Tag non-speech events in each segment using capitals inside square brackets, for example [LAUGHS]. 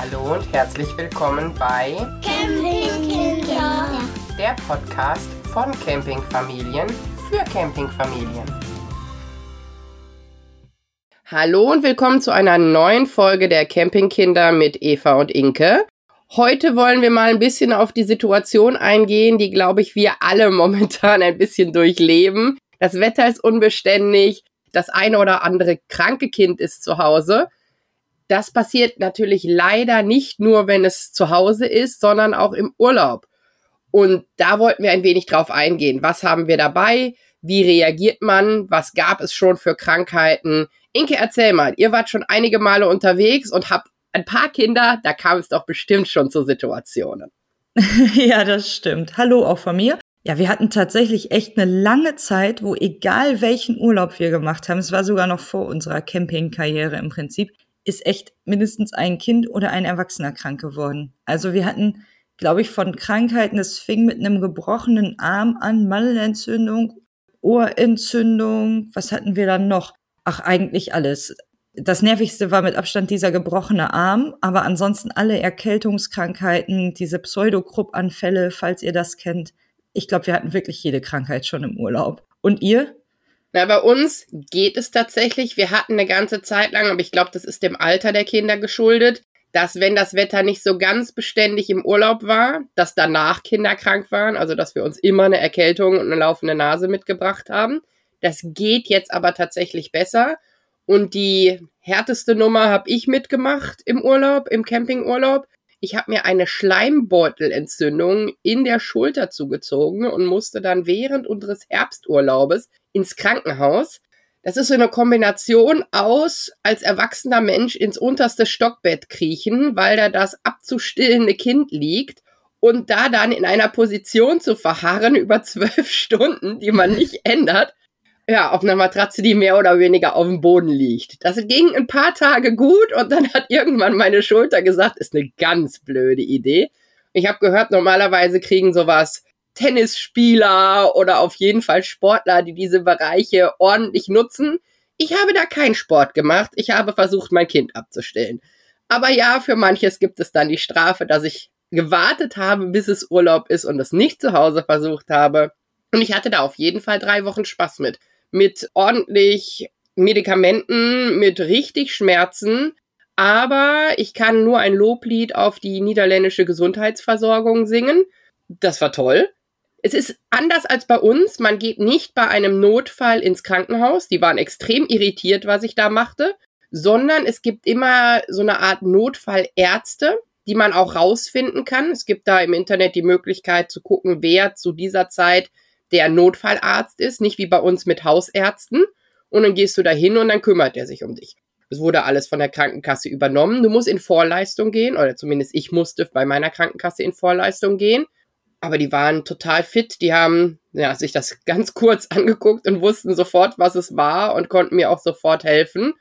Hallo und herzlich willkommen bei Campingkinder. der Podcast von Campingfamilien für Campingfamilien. Hallo und willkommen zu einer neuen Folge der Campingkinder mit Eva und Inke. Heute wollen wir mal ein bisschen auf die Situation eingehen, die, glaube ich, wir alle [LAUGHS] momentan ein bisschen durchleben. Das Wetter ist unbeständig, das eine oder andere kranke Kind ist zu Hause. Das passiert natürlich leider nicht nur, wenn es zu Hause ist, sondern auch im Urlaub. Und da wollten wir ein wenig drauf eingehen. Was haben wir dabei? Wie reagiert man? Was gab es schon für Krankheiten? Inke, erzähl mal, ihr wart schon einige Male unterwegs und habt ein paar Kinder, da kam es doch bestimmt schon zu Situationen. [LAUGHS] ja, das stimmt. Hallo auch von mir. Ja, wir hatten tatsächlich echt eine lange Zeit, wo egal welchen Urlaub wir gemacht haben, es war sogar noch vor unserer Campingkarriere im Prinzip, ist echt mindestens ein Kind oder ein Erwachsener krank geworden. Also wir hatten, glaube ich, von Krankheiten, es fing mit einem gebrochenen Arm an, Mandelentzündung, Ohrentzündung, was hatten wir dann noch? Ach, eigentlich alles. Das nervigste war mit Abstand dieser gebrochene Arm, aber ansonsten alle Erkältungskrankheiten, diese Pseudogruppanfälle, falls ihr das kennt. Ich glaube, wir hatten wirklich jede Krankheit schon im Urlaub. Und ihr? Na, bei uns geht es tatsächlich. Wir hatten eine ganze Zeit lang, aber ich glaube, das ist dem Alter der Kinder geschuldet, dass wenn das Wetter nicht so ganz beständig im Urlaub war, dass danach Kinder krank waren, also dass wir uns immer eine Erkältung und eine laufende Nase mitgebracht haben. Das geht jetzt aber tatsächlich besser. Und die härteste Nummer habe ich mitgemacht im Urlaub, im Campingurlaub. Ich habe mir eine Schleimbeutelentzündung in der Schulter zugezogen und musste dann während unseres Herbsturlaubes ins Krankenhaus. Das ist so eine Kombination aus als erwachsener Mensch ins unterste Stockbett kriechen, weil da das abzustillende Kind liegt und da dann in einer Position zu verharren [LAUGHS] über zwölf Stunden, die man nicht [LAUGHS] ändert, ja, auf einer Matratze, die mehr oder weniger auf dem Boden liegt. Das ging ein paar Tage gut und dann hat irgendwann meine Schulter gesagt, ist eine ganz blöde Idee. Ich habe gehört, normalerweise kriegen sowas Tennisspieler oder auf jeden Fall Sportler, die diese Bereiche ordentlich nutzen. Ich habe da keinen Sport gemacht. Ich habe versucht, mein Kind abzustellen. Aber ja, für manches gibt es dann die Strafe, dass ich gewartet habe, bis es Urlaub ist und es nicht zu Hause versucht habe. Und ich hatte da auf jeden Fall drei Wochen Spaß mit mit ordentlich Medikamenten, mit richtig Schmerzen. Aber ich kann nur ein Loblied auf die niederländische Gesundheitsversorgung singen. Das war toll. Es ist anders als bei uns. Man geht nicht bei einem Notfall ins Krankenhaus. Die waren extrem irritiert, was ich da machte. Sondern es gibt immer so eine Art Notfallärzte, die man auch rausfinden kann. Es gibt da im Internet die Möglichkeit zu gucken, wer zu dieser Zeit der Notfallarzt ist, nicht wie bei uns mit Hausärzten. Und dann gehst du da hin und dann kümmert er sich um dich. Es wurde alles von der Krankenkasse übernommen. Du musst in Vorleistung gehen, oder zumindest ich musste bei meiner Krankenkasse in Vorleistung gehen. Aber die waren total fit. Die haben ja, sich das [LAUGHS] ganz kurz angeguckt und wussten sofort, was es war und konnten mir auch sofort helfen.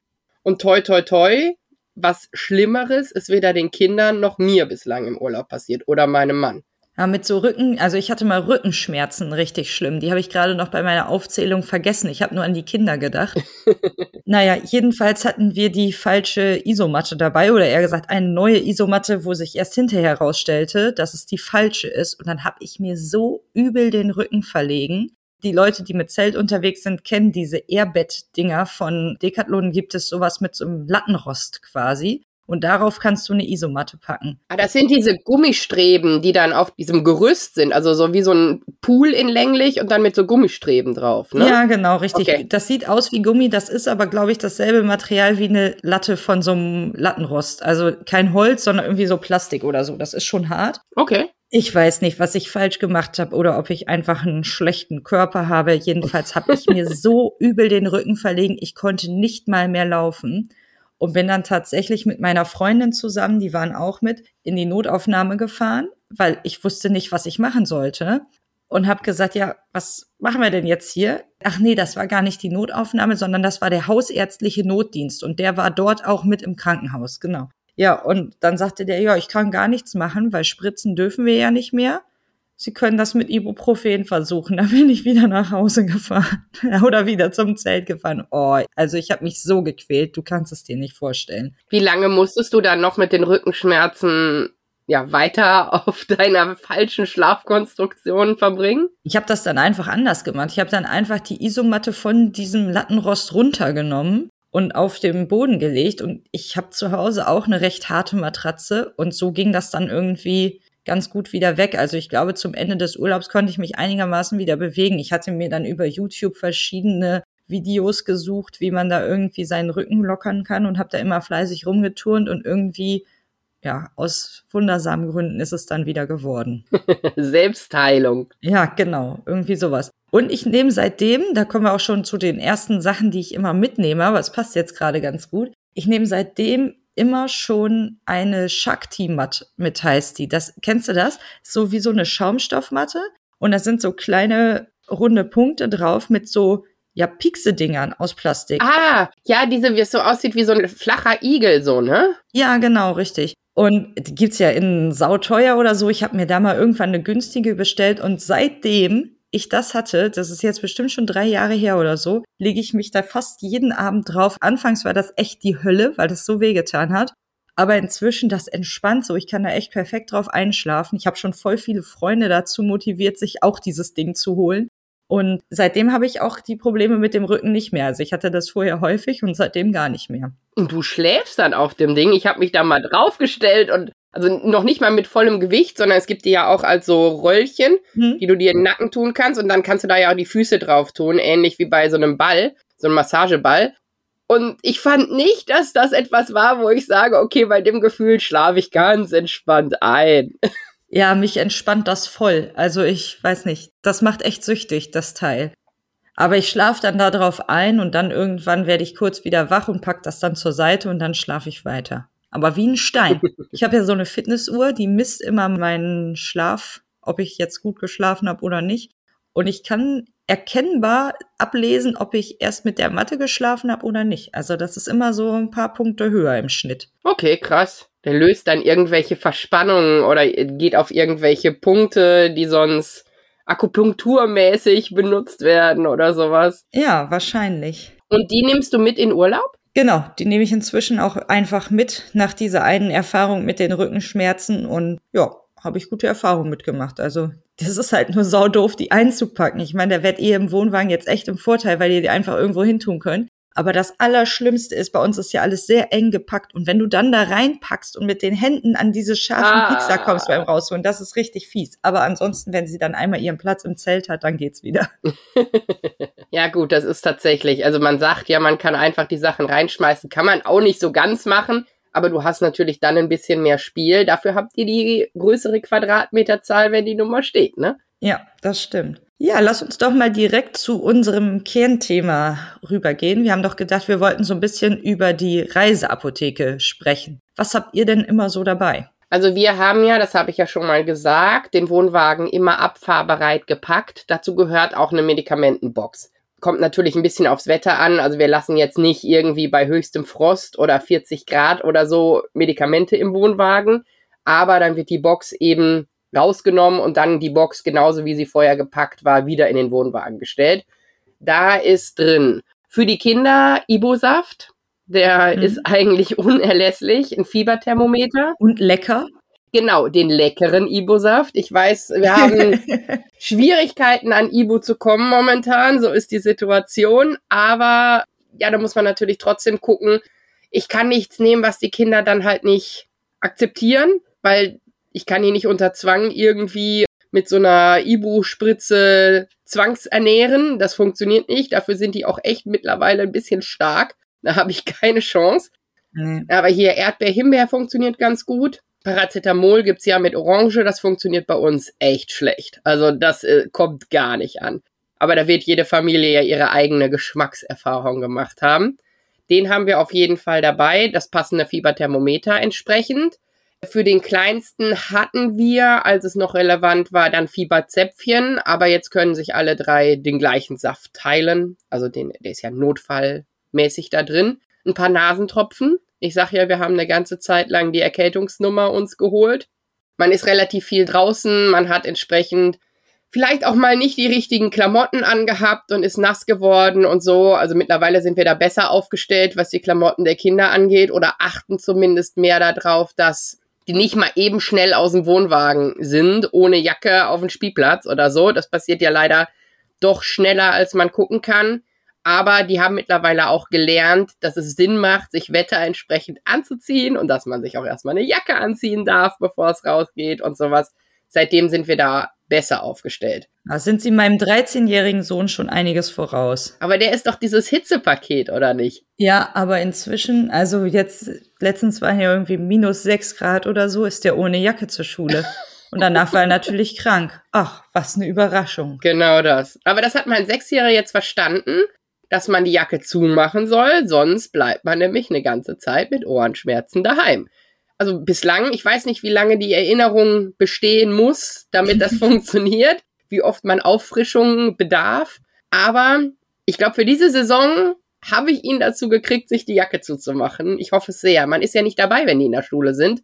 Und toi, toi, toi, was Schlimmeres ist weder den Kindern noch mir bislang im Urlaub passiert oder meinem Mann. Ja, mit so Rücken, also ich hatte mal Rückenschmerzen richtig schlimm. Die habe ich gerade noch bei meiner Aufzählung vergessen. Ich habe nur an die Kinder gedacht. [LAUGHS] naja, jedenfalls hatten wir die falsche Isomatte dabei oder eher gesagt eine neue Isomatte, wo sich erst hinterher herausstellte, dass es die falsche ist. Und dann habe ich mir so übel den Rücken verlegen. Die Leute, die mit Zelt unterwegs sind, kennen diese Airbed-Dinger von Decathlon. Gibt es sowas mit so einem Lattenrost quasi und darauf kannst du eine Isomatte packen. Ah, das sind diese Gummistreben, die dann auf diesem Gerüst sind, also so wie so ein Pool in länglich und dann mit so Gummistreben drauf, ne? Ja, genau, richtig. Okay. Das sieht aus wie Gummi, das ist aber, glaube ich, dasselbe Material wie eine Latte von so einem Lattenrost. Also kein Holz, sondern irgendwie so Plastik oder so. Das ist schon hart. Okay. Ich weiß nicht, was ich falsch gemacht habe oder ob ich einfach einen schlechten Körper habe. Jedenfalls habe ich mir [LAUGHS] so übel den Rücken verlegen, ich konnte nicht mal mehr laufen und bin dann tatsächlich mit meiner Freundin zusammen, die waren auch mit, in die Notaufnahme gefahren, weil ich wusste nicht, was ich machen sollte. Und habe gesagt, ja, was machen wir denn jetzt hier? Ach nee, das war gar nicht die Notaufnahme, sondern das war der hausärztliche Notdienst und der war dort auch mit im Krankenhaus, genau. Ja, und dann sagte der, ja, ich kann gar nichts machen, weil spritzen dürfen wir ja nicht mehr. Sie können das mit Ibuprofen versuchen. [LAUGHS] Dann bin ich wieder nach Hause gefahren [LAUGHS] oder wieder zum Zelt gefahren. Oh, also ich habe mich so gequält, du kannst es dir nicht vorstellen. Wie lange musstest du dann noch mit den Rückenschmerzen ja weiter [LAUGHS] auf deiner falschen Schlafkonstruktion verbringen? Ich habe das dann einfach anders gemacht. Ich habe dann einfach die Isomatte von diesem Lattenrost runtergenommen und auf den Boden gelegt und ich habe zu Hause auch eine recht harte Matratze und so ging das dann irgendwie ganz gut wieder weg. Also ich glaube, zum Ende des Urlaubs konnte ich mich einigermaßen wieder bewegen. Ich hatte mir dann über YouTube verschiedene Videos gesucht, wie man da irgendwie seinen Rücken lockern kann und habe da immer fleißig rumgeturnt und irgendwie ja, aus wundersamen Gründen ist es dann wieder geworden. [LAUGHS] Selbstheilung. Ja, genau, irgendwie sowas. Und ich nehme seitdem, da kommen wir auch schon zu den ersten Sachen, die ich immer mitnehme, aber es passt jetzt gerade ganz gut. Ich nehme seitdem immer schon eine Shakti-Matte mit, heißt die. Das, kennst du das? So wie so eine Schaumstoffmatte. Und da sind so kleine runde Punkte drauf mit so ja, Pixe-Dingern aus Plastik. Ah, ja, diese, wie es so aussieht wie so ein flacher Igel, so, ne? Ja, genau, richtig. Und die gibt's ja in sauteuer oder so. Ich habe mir da mal irgendwann eine günstige bestellt und seitdem ich das hatte, das ist jetzt bestimmt schon drei Jahre her oder so, lege ich mich da fast jeden Abend drauf. Anfangs war das echt die Hölle, weil das so wehgetan hat. Aber inzwischen, das entspannt so. Ich kann da echt perfekt drauf einschlafen. Ich habe schon voll viele Freunde dazu motiviert, sich auch dieses Ding zu holen. Und seitdem habe ich auch die Probleme mit dem Rücken nicht mehr. Also ich hatte das vorher häufig und seitdem gar nicht mehr. Und du schläfst dann auf dem Ding. Ich habe mich da mal draufgestellt und also noch nicht mal mit vollem Gewicht, sondern es gibt die ja auch als so Röllchen, hm. die du dir in den Nacken tun kannst und dann kannst du da ja auch die Füße drauf tun, ähnlich wie bei so einem Ball, so einem Massageball. Und ich fand nicht, dass das etwas war, wo ich sage, okay, bei dem Gefühl schlafe ich ganz entspannt ein. Ja, mich entspannt das voll. Also ich weiß nicht, das macht echt süchtig, das Teil. Aber ich schlafe dann da drauf ein und dann irgendwann werde ich kurz wieder wach und pack das dann zur Seite und dann schlafe ich weiter aber wie ein Stein. [LAUGHS] Ich habe ja so eine Fitnessuhr, die misst immer meinen Schlaf, ob ich jetzt gut geschlafen habe oder nicht. Und ich kann erkennbar ablesen, ob ich erst mit der Matte geschlafen habe oder nicht. Also das ist immer so ein paar Punkte höher im Schnitt. Okay, krass. Der löst dann irgendwelche Verspannungen oder geht auf irgendwelche Punkte, die sonst akupunkturmäßig benutzt werden oder sowas. Ja, wahrscheinlich. Und die nimmst du mit in Urlaub? Genau, die nehme ich inzwischen auch einfach mit nach dieser einen Erfahrung mit den Rückenschmerzen und ja, habe ich gute Erfahrungen mitgemacht. Also das ist halt nur saudoof, die einzupacken. Ich meine, da werdet ihr im Wohnwagen jetzt echt im Vorteil, weil ihr die einfach irgendwo hin tun könnt. Aber das Allerschlimmste ist, bei uns ist ja alles sehr eng gepackt. Und wenn du dann da reinpackst und mit den Händen an diese scharfen ah. Pizza kommst beim Rausholen, das ist richtig fies. Aber ansonsten, wenn sie dann einmal ihren Platz im Zelt hat, dann geht's wieder. [LAUGHS] [LAUGHS] ja, gut, das ist tatsächlich. Also man sagt ja, man kann einfach die Sachen reinschmeißen. Kann man auch nicht so ganz machen. Aber du hast natürlich dann ein bisschen mehr Spiel. Dafür habt ihr die größere Quadratmeterzahl, wenn die Nummer steht, ne? Ja, das stimmt. Ja, lass uns doch mal direkt zu unserem Kernthema rübergehen. Wir haben doch gedacht, wir wollten so ein bisschen über die Reiseapotheke sprechen. Was habt ihr denn immer so dabei? Also wir haben ja, das habe ich ja schon mal gesagt, den Wohnwagen immer abfahrbereit gepackt. Dazu gehört auch eine Medikamentenbox. Kommt natürlich ein bisschen aufs Wetter an. Also wir lassen jetzt nicht irgendwie bei höchstem Frost oder 40 Grad oder so Medikamente im Wohnwagen. Aber dann wird die Box eben rausgenommen und dann die Box, genauso wie sie vorher gepackt war, wieder in den Wohnwagen gestellt. Da ist drin für die Kinder Ibosaft. Der mhm. ist eigentlich [LAUGHS] unerlässlich. Ein Fieberthermometer. Und lecker. Genau, den leckeren Ibo-Saft. Ich weiß, wir [LAUGHS] haben Schwierigkeiten an Ibo zu kommen momentan. So ist die Situation. Aber ja, da muss man natürlich trotzdem gucken. Ich kann nichts nehmen, was die Kinder dann halt nicht akzeptieren, weil ich kann die nicht unter Zwang irgendwie mit so einer Ibu-Spritze zwangsernähren. Das funktioniert nicht. Dafür sind die auch echt mittlerweile ein bisschen stark. Da habe ich keine Chance. Mhm. Aber hier Erdbeer-Himbeer funktioniert ganz gut. Paracetamol gibt's ja mit Orange. Das funktioniert bei uns echt schlecht. Also das äh, kommt gar nicht an. Aber da wird jede Familie ja ihre eigene Geschmackserfahrung gemacht haben. Den haben wir auf jeden Fall dabei. Das passende Fieberthermometer entsprechend. Für den kleinsten hatten wir, als es noch relevant war, dann Fieberzäpfchen, aber jetzt können sich alle drei den gleichen Saft teilen. Also den, der ist ja notfallmäßig da drin. Ein paar Nasentropfen. Ich sag ja, wir haben eine ganze Zeit lang die Erkältungsnummer uns geholt. Man ist relativ viel draußen, man hat entsprechend vielleicht auch mal nicht die richtigen Klamotten angehabt und ist nass geworden und so. Also mittlerweile sind wir da besser aufgestellt, was die Klamotten der Kinder angeht oder achten zumindest mehr darauf, dass die nicht mal eben schnell aus dem Wohnwagen sind, ohne Jacke auf den Spielplatz oder so. Das passiert ja leider doch schneller, als man gucken kann. Aber die haben mittlerweile auch gelernt, dass es Sinn macht, sich Wetter entsprechend anzuziehen und dass man sich auch erstmal eine Jacke anziehen darf, bevor es rausgeht und sowas. Seitdem sind wir da besser aufgestellt. Da sind Sie meinem 13-jährigen Sohn schon einiges voraus. Aber der ist doch dieses Hitzepaket, oder nicht? Ja, aber inzwischen, also jetzt, letztens waren ja irgendwie minus sechs Grad oder so, ist der ohne Jacke zur Schule. [LAUGHS] Und danach war er natürlich krank. Ach, was eine Überraschung. Genau das. Aber das hat mein Sechsjähriger jetzt verstanden dass man die Jacke zumachen soll, sonst bleibt man nämlich eine ganze Zeit mit Ohrenschmerzen daheim. Also bislang, ich weiß nicht, wie lange die Erinnerung bestehen muss, damit das [LAUGHS] funktioniert, wie oft man Auffrischungen bedarf. Aber ich glaube, für diese Saison habe ich ihn dazu gekriegt, sich die Jacke zuzumachen. Ich hoffe es sehr. Man ist ja nicht dabei, wenn die in der Schule sind.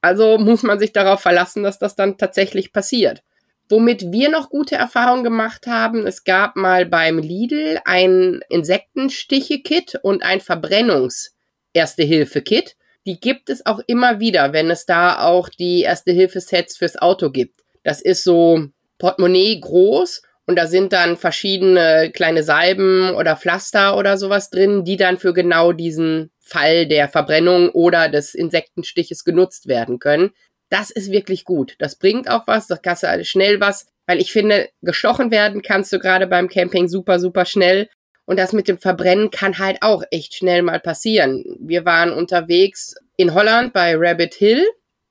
Also muss man sich darauf verlassen, dass das dann tatsächlich passiert. Womit wir noch gute Erfahrungen gemacht haben, es gab mal beim Lidl ein Insektenstiche-Kit und ein Verbrennungs-Erste-Hilfe-Kit. Die gibt es auch immer wieder, wenn es da auch die Erste-Hilfe-Sets fürs Auto gibt. Das ist so Portemonnaie groß und da sind dann verschiedene kleine Salben oder Pflaster oder sowas drin, die dann für genau diesen Fall der Verbrennung oder des Insektenstiches genutzt werden können das ist wirklich gut. Das bringt auch was, das kannst du schnell was, weil ich finde, gestochen werden kannst du gerade beim Camping super, super schnell. Und das mit dem Verbrennen kann halt auch echt schnell mal passieren. Wir waren unterwegs in Holland bei Rabbit Hill.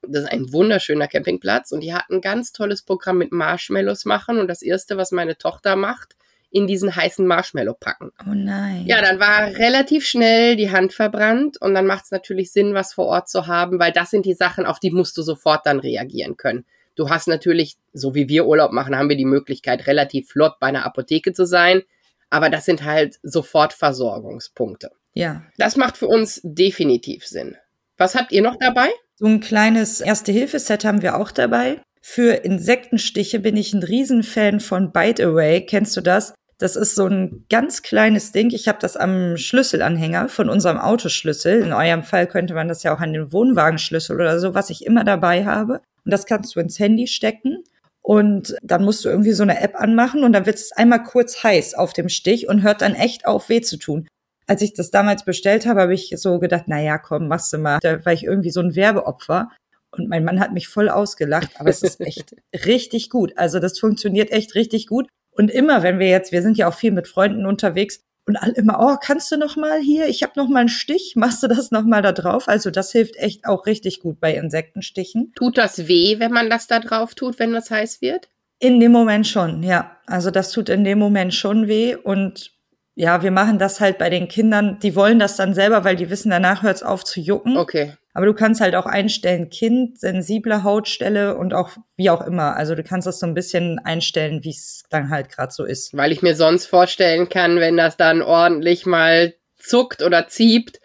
Das ist ein wunderschöner Campingplatz und die hatten ein ganz tolles Programm mit Marshmallows machen. Und das erste, was meine Tochter macht, in diesen heißen Marshmallow packen. Oh nein. Ja, dann war relativ schnell die Hand verbrannt und dann macht es natürlich Sinn, was vor Ort zu haben, weil das sind die Sachen, auf die musst du sofort dann reagieren können. Du hast natürlich, so wie wir Urlaub machen, haben wir die Möglichkeit, relativ flott bei einer Apotheke zu sein. Aber das sind halt Sofortversorgungspunkte. Ja. Das macht für uns definitiv Sinn. Was habt ihr noch dabei? So ein kleines Erste-Hilfe-Set haben wir auch dabei. Für Insektenstiche bin ich ein Riesenfan von Bite Away. Kennst du das? Das ist so ein ganz kleines Ding. Ich habe das am Schlüsselanhänger von unserem Autoschlüssel. In eurem Fall könnte man das ja auch an den Wohnwagenschlüssel oder so, was ich immer dabei habe. Und das kannst du ins Handy stecken. Und dann musst du irgendwie so eine App anmachen und dann wird es einmal kurz heiß auf dem Stich und hört dann echt auf, weh zu tun. Als ich das damals bestellt habe, habe ich so gedacht, na ja, komm, machst du mal. Da war ich irgendwie so ein Werbeopfer. Und mein Mann hat mich voll ausgelacht, aber es ist [LAUGHS] echt richtig gut. Also das funktioniert echt richtig gut. Und immer, wenn wir jetzt, wir sind ja auch viel mit Freunden unterwegs und alle immer, oh, kannst du noch mal hier? Ich habe noch mal einen Stich. [LAUGHS] Machst du das noch mal da drauf? Also das hilft echt auch richtig gut bei Insektenstichen. Tut das weh, wenn man das da drauf tut, wenn das heiß wird? In dem Moment schon, ja. Also das tut in dem Moment schon weh und ja, wir machen das halt bei den Kindern, die wollen das dann selber, weil die wissen, danach hört es auf zu jucken. Okay. Aber du kannst halt auch einstellen, Kind, sensible Hautstelle und auch wie auch immer. Also du kannst das so ein bisschen einstellen, wie es dann halt gerade so ist. Weil ich mir sonst vorstellen kann, wenn das dann ordentlich mal zuckt oder zieht,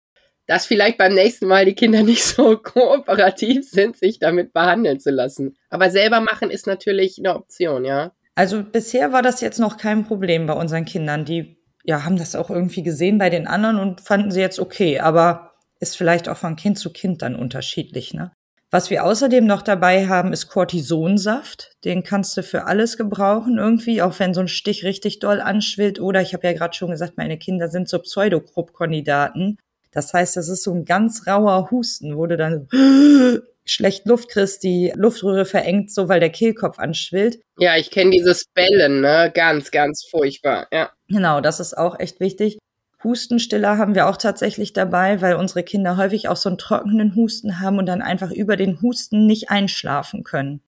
dass vielleicht beim nächsten Mal die Kinder [LAUGHS] nicht so kooperativ sind, sich damit behandeln zu lassen. Aber selber machen ist natürlich eine Option, ja. Also bisher war das jetzt noch kein Problem bei unseren Kindern. Die ja, haben das auch irgendwie gesehen bei den anderen und fanden sie jetzt okay. Aber ist vielleicht auch von Kind zu Kind dann unterschiedlich. Ne? Was wir außerdem noch dabei haben, ist Cortisonsaft. Den kannst du für alles gebrauchen irgendwie, auch wenn so ein Stich richtig doll anschwillt. Oder ich habe ja gerade schon gesagt, meine Kinder sind so Pseudokrupp-Kandidaten. Das heißt, das ist so ein ganz rauer Husten, wo du dann [GASPS] schlecht Luft kriegst, die Luftröhre verengt so, weil der Kehlkopf anschwillt. Ja, ich kenne dieses Bellen, ne? Ganz, ganz furchtbar, ja. Genau, das ist auch echt wichtig. Hustenstiller haben wir auch tatsächlich dabei, weil unsere Kinder häufig auch so einen trockenen Husten haben und dann einfach über den Husten nicht einschlafen können.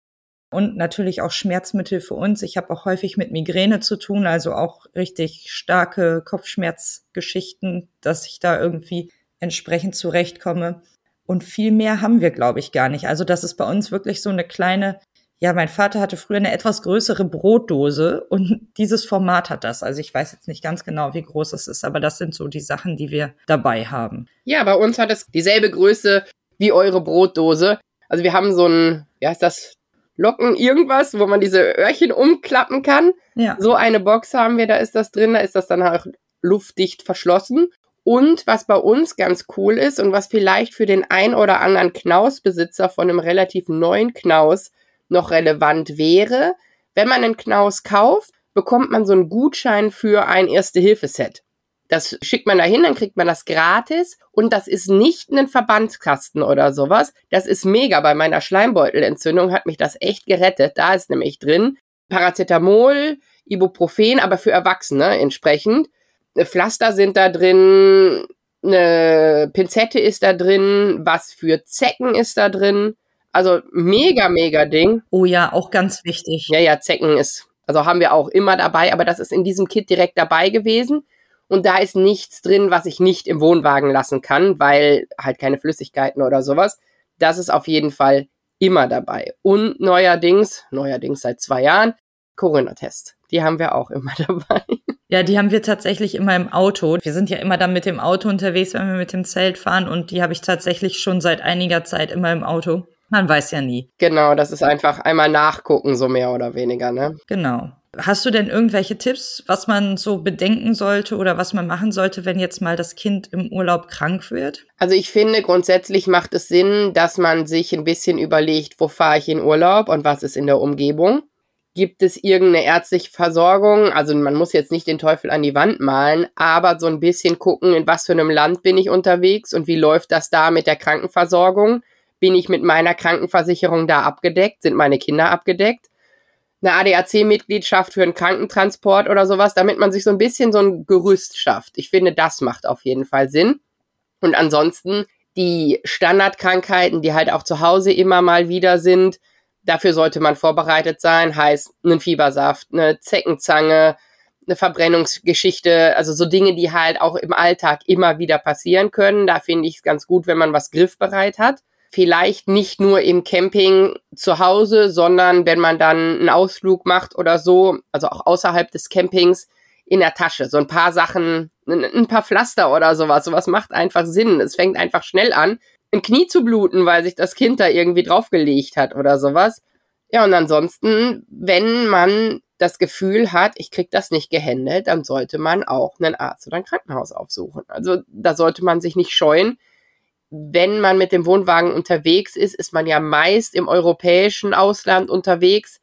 Und natürlich auch Schmerzmittel für uns. Ich habe auch häufig mit Migräne zu tun, also auch richtig starke Kopfschmerzgeschichten, dass ich da irgendwie entsprechend zurechtkomme. Und viel mehr haben wir, glaube ich, gar nicht. Also das ist bei uns wirklich so eine kleine ja, mein Vater hatte früher eine etwas größere Brotdose und [LAUGHS] dieses Format hat das. Also ich weiß jetzt nicht ganz genau, wie groß es ist, aber das sind so die Sachen, die wir dabei haben. Ja, bei uns hat es dieselbe Größe wie eure Brotdose. Also wir haben so ein, wie heißt das, Locken irgendwas, wo man diese Öhrchen umklappen kann. Ja. So eine Box haben wir, da ist das drin, da ist das dann auch luftdicht verschlossen. Und was bei uns ganz cool ist und was vielleicht für den ein oder anderen Knausbesitzer von einem relativ neuen Knaus noch relevant wäre, wenn man einen Knaus kauft, bekommt man so einen Gutschein für ein Erste-Hilfe-Set. Das schickt man dahin, dann kriegt man das gratis und das ist nicht ein Verbandskasten oder sowas. Das ist mega. Bei meiner Schleimbeutelentzündung hat mich das echt gerettet. Da ist nämlich drin Paracetamol, Ibuprofen, aber für Erwachsene entsprechend. Pflaster sind da drin, eine Pinzette ist da drin, was für Zecken ist da drin. Also mega, mega Ding. Oh ja, auch ganz wichtig. Ja, ja, Zecken ist, also haben wir auch immer dabei, aber das ist in diesem Kit direkt dabei gewesen. Und da ist nichts drin, was ich nicht im Wohnwagen lassen kann, weil halt keine Flüssigkeiten oder sowas. Das ist auf jeden Fall immer dabei. Und neuerdings, neuerdings seit zwei Jahren, Corona-Test. Die haben wir auch immer [LAUGHS] dabei. Ja, die haben wir tatsächlich immer im Auto. Wir sind ja immer dann mit dem Auto unterwegs, wenn wir mit dem Zelt fahren und die habe ich tatsächlich schon seit einiger Zeit immer im Auto. Man weiß ja nie. Genau, das ist einfach einmal nachgucken, so mehr oder weniger, ne? Genau. Hast du denn irgendwelche Tipps, was man so bedenken sollte oder was man machen sollte, wenn jetzt mal das Kind im Urlaub krank wird? Also ich finde, grundsätzlich macht es Sinn, dass man sich ein bisschen überlegt, wo fahre ich in Urlaub und was ist in der Umgebung. Gibt es irgendeine ärztliche Versorgung? Also man muss jetzt nicht den Teufel an die Wand malen, aber so ein bisschen gucken, in was für einem Land bin ich unterwegs und wie läuft das da mit der Krankenversorgung? Bin ich mit meiner Krankenversicherung da abgedeckt? Sind meine Kinder abgedeckt? Eine ADAC-Mitgliedschaft für einen Krankentransport oder sowas, damit man sich so ein bisschen so ein Gerüst schafft. Ich finde, das macht auf jeden Fall Sinn. Und ansonsten die Standardkrankheiten, die halt auch zu Hause immer mal wieder sind, dafür sollte man vorbereitet sein. Heißt, einen Fiebersaft, eine Zeckenzange, eine Verbrennungsgeschichte, also so Dinge, die halt auch im Alltag immer wieder passieren können. Da finde ich es ganz gut, wenn man was griffbereit hat vielleicht nicht nur im Camping zu Hause, sondern wenn man dann einen Ausflug macht oder so, also auch außerhalb des Campings, in der Tasche. So ein paar Sachen, ein, paar Pflaster oder sowas. Sowas macht einfach Sinn. Es fängt einfach schnell an, ein Knie zu bluten, weil sich das Kind da irgendwie draufgelegt hat oder sowas. Ja, und ansonsten, wenn man das Gefühl hat, ich krieg das nicht gehandelt, dann sollte man auch einen Arzt oder ein Krankenhaus aufsuchen. Also da sollte man sich nicht scheuen, wenn man mit dem Wohnwagen unterwegs ist, ist man ja meist im europäischen Ausland unterwegs.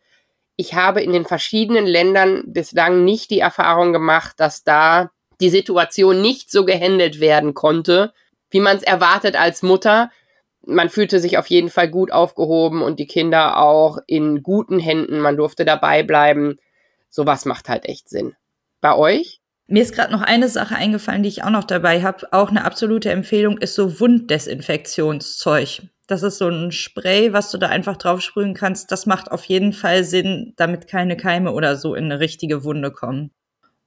Ich habe in den verschiedenen Ländern bislang nicht die Erfahrung gemacht, dass da die Situation nicht so gehandelt werden konnte, wie man es erwartet als Mutter. Man fühlte sich auf jeden Fall gut aufgehoben und die Kinder auch in guten Händen. Man durfte dabei bleiben. Sowas macht halt echt Sinn. Bei euch? Mir ist gerade noch eine Sache eingefallen, die ich auch noch dabei habe. Auch eine absolute Empfehlung ist so Wunddesinfektionszeug. Das ist so ein Spray, was du da einfach drauf sprühen kannst. Das macht auf jeden Fall Sinn, damit keine Keime oder so in eine richtige Wunde kommen.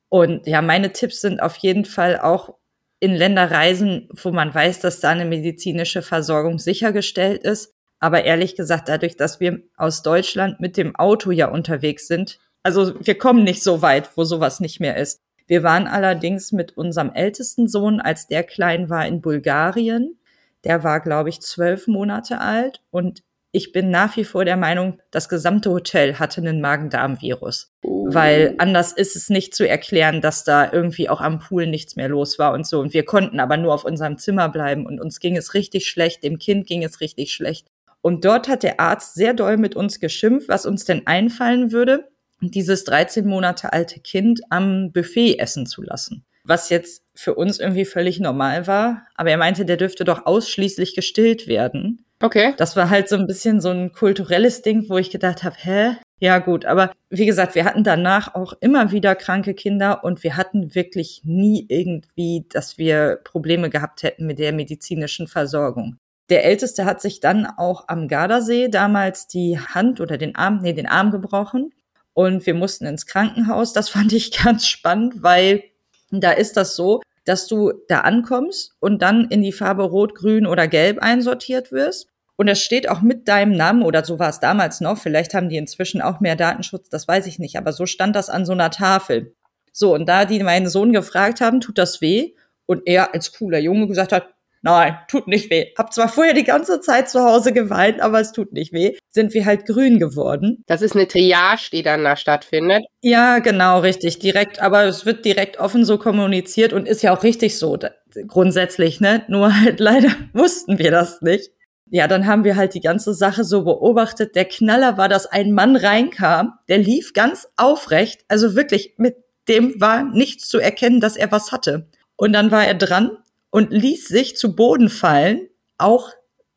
Und ja, meine Tipps sind auf jeden Fall auch in Länder reisen, wo man weiß, dass da eine medizinische Versorgung sichergestellt ist. Aber ehrlich gesagt, dadurch, dass wir aus Deutschland mit dem Auto ja unterwegs sind, also wir kommen nicht so weit, wo sowas nicht mehr ist. Wir waren allerdings mit unserem ältesten Sohn, als der klein war, in Bulgarien. Der war, glaube ich, zwölf Monate alt und ich bin nach wie vor der Meinung, das gesamte Hotel hatte einen Magen-Darm-Virus. Oh. Weil anders ist es nicht zu erklären, dass da irgendwie auch am Pool nichts mehr los war und so. Und wir konnten aber nur auf unserem Zimmer bleiben und uns ging es richtig schlecht, dem Kind ging es richtig schlecht. Und dort hat der Arzt sehr doll mit uns geschimpft, was uns denn einfallen würde, dieses 13 Monate alte Kind am Buffet essen zu lassen. Was jetzt für uns irgendwie völlig normal war. Aber er meinte, der dürfte doch ausschließlich gestillt werden. Okay. Das war halt so ein bisschen so ein kulturelles Ding, wo ich gedacht habe, hä? Ja gut, aber wie gesagt, wir hatten danach auch immer wieder kranke Kinder und wir hatten wirklich nie irgendwie, dass wir Probleme gehabt hätten mit der medizinischen Versorgung. Der Älteste hat sich dann auch am Gardasee damals die Hand oder den Arm, nee, den Arm gebrochen und wir mussten ins Krankenhaus. Das [LAUGHS] fand ich ganz spannend, weil da ist das so, dass du da ankommst und dann in die Farbe Rot, Grün oder Gelb einsortiert wirst. Und das steht auch mit deinem Namen oder so war es damals noch. Vielleicht haben die inzwischen auch mehr Datenschutz, das weiß ich nicht. Aber so stand das an so einer Tafel. So, und da die meinen Sohn gefragt haben, tut das weh? Und er als cooler Junge gesagt hat, nein, tut nicht weh. Hab zwar vorher die ganze Zeit zu Hause geweint, aber es tut nicht weh. Sind wir halt grün geworden. Das ist eine Triage, die dann da stattfindet. Ja, genau, richtig. Direkt, aber es wird direkt offen so kommuniziert und ist ja auch richtig so, grundsätzlich, ne? Nur halt [LAUGHS] leider wussten wir das nicht. Ja, dann haben wir halt die ganze Sache so beobachtet. Der Knaller war, dass ein Mann reinkam, der lief ganz aufrecht, also wirklich mit dem war nichts zu erkennen, dass er was hatte. Und dann war er dran und ließ sich zu Boden fallen, auch,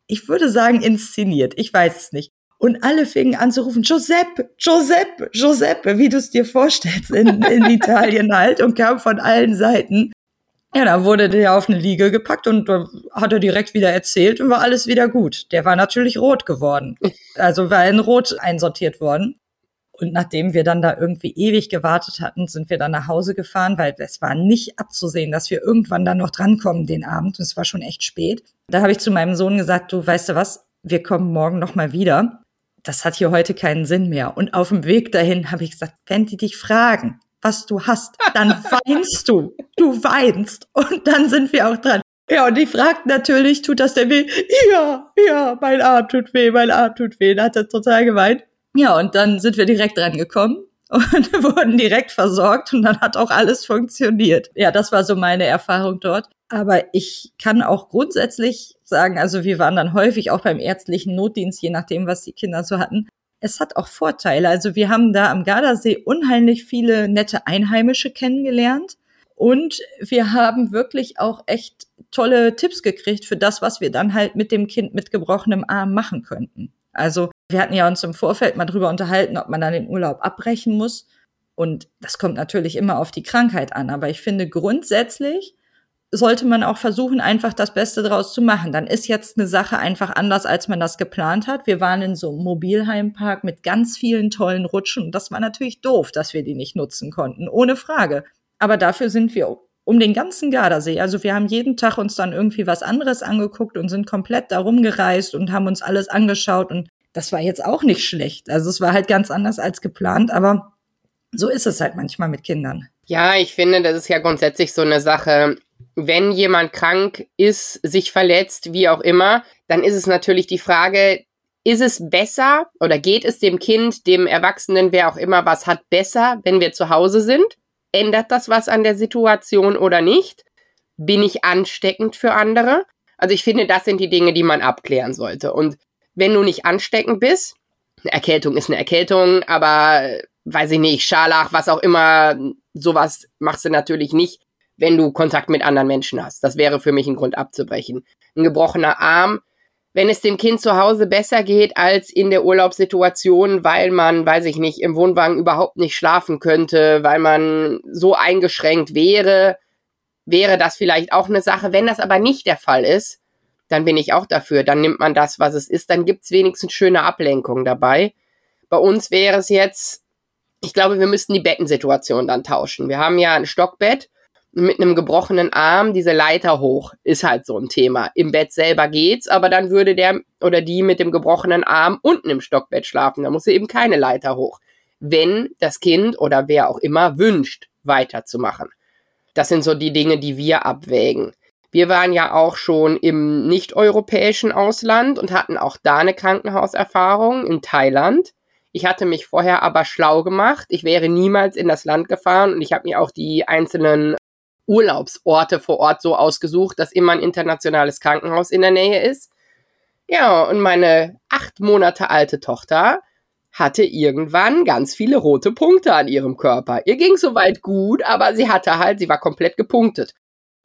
ich würde sagen, inszeniert. Ich weiß es nicht. Und alle fingen an zu rufen, Giuseppe, Giuseppe, Giuseppe, wie du es dir vorstellst in, in [LAUGHS] Italien halt und kam von allen Seiten. Ja, dann wurde der auf eine Liege gepackt und hat er direkt wieder erzählt und war alles wieder gut. Der war natürlich rot geworden. Also war in Rot einsortiert worden. Und nachdem wir dann da irgendwie ewig gewartet hatten, sind wir dann nach Hause gefahren, weil es war nicht abzusehen, dass wir irgendwann dann noch drankommen den Abend. Und es war schon echt spät. Da habe ich zu meinem Sohn gesagt, du weißt du was, wir kommen morgen noch mal wieder. Das hat hier heute keinen Sinn mehr. Und auf dem Weg dahin habe ich gesagt, wenn die dich fragen, was du hast, dann [LAUGHS] weinst du. Du weinst. Und dann sind wir auch dran. Ja, und die fragt natürlich, tut das denn weh? Ja, ja, mein Arm tut weh, mein Arm tut weh. Da hat er total geweint. Ja, und dann sind wir direkt rangekommen [LAUGHS] und [LAUGHS] wurden direkt versorgt und dann hat auch alles funktioniert. Ja, das war so meine Erfahrung dort. Aber ich kann auch grundsätzlich sagen, also wir waren dann häufig auch beim ärztlichen Notdienst, je nachdem, was die Kinder so hatten. Es hat auch Vorteile. Also wir haben da am Gardasee unheimlich viele nette Einheimische kennengelernt. Und wir haben wirklich auch echt tolle Tipps gekriegt für das, was wir dann halt mit dem Kind mit gebrochenem Arm machen könnten. Also wir hatten ja uns im Vorfeld mal drüber unterhalten, ob man dann den Urlaub abbrechen muss. Und das kommt natürlich immer auf die Krankheit an. Aber ich finde grundsätzlich sollte man auch versuchen, einfach das Beste draus zu machen. Dann ist jetzt eine Sache einfach anders, als man das geplant hat. Wir waren in so einem Mobilheimpark mit ganz vielen tollen Rutschen. Das war natürlich doof, dass wir die nicht nutzen konnten. Ohne Frage. Aber dafür sind wir um den ganzen Gardasee. Also wir haben jeden Tag uns dann irgendwie was anderes angeguckt und sind komplett da rumgereist und haben uns alles angeschaut und das war jetzt auch nicht schlecht. Also es war halt ganz anders als geplant, aber so ist es halt manchmal mit Kindern. Ja, ich finde, das ist ja grundsätzlich so eine Sache. Wenn jemand krank ist, sich verletzt, wie auch immer, dann ist es natürlich die Frage, ist es besser oder geht es dem Kind, dem Erwachsenen, wer auch immer was hat, besser, wenn wir zu Hause sind? Ändert das was an der Situation oder nicht? Bin ich ansteckend für andere? Also ich finde, das sind die Dinge, die man abklären sollte. Und wenn du nicht ansteckend bist, eine Erkältung ist eine Erkältung, aber weiß ich nicht, Scharlach, was auch immer, sowas machst du natürlich nicht, wenn du Kontakt mit anderen Menschen hast. Das wäre für mich ein Grund abzubrechen. Ein gebrochener Arm wenn es dem Kind zu Hause besser geht als in der Urlaubssituation, weil man, weiß ich nicht, im Wohnwagen überhaupt nicht schlafen könnte, weil man so eingeschränkt wäre, wäre das vielleicht auch eine Sache. Wenn das aber nicht der Fall ist, dann bin ich auch dafür. Dann nimmt man das, was es ist. Dann gibt's wenigstens schöne Ablenkung dabei. Bei uns wäre es jetzt, ich glaube, wir müssten die Bettensituation dann tauschen. Wir haben ja ein Stockbett mit einem gebrochenen Arm diese Leiter hoch, ist halt so ein Thema. Im Bett selber geht's, aber dann würde der oder die mit dem gebrochenen Arm unten im Stockbett schlafen. Da muss sie eben keine Leiter hoch. Wenn das Kind oder wer auch immer wünscht, weiterzumachen. Das sind so die Dinge, die wir abwägen. Wir waren ja auch schon im nicht-europäischen Ausland und hatten auch da eine Krankenhauserfahrung in Thailand. Ich hatte mich vorher aber schlau gemacht. Ich wäre niemals in das Land gefahren und ich habe mir auch die einzelnen Urlaubsorte vor Ort so ausgesucht, dass immer ein internationales Krankenhaus in der Nähe ist. Ja, und meine acht Monate alte Tochter hatte irgendwann ganz viele rote Punkte an ihrem Körper. Ihr ging soweit gut, aber sie hatte halt, sie war komplett gepunktet.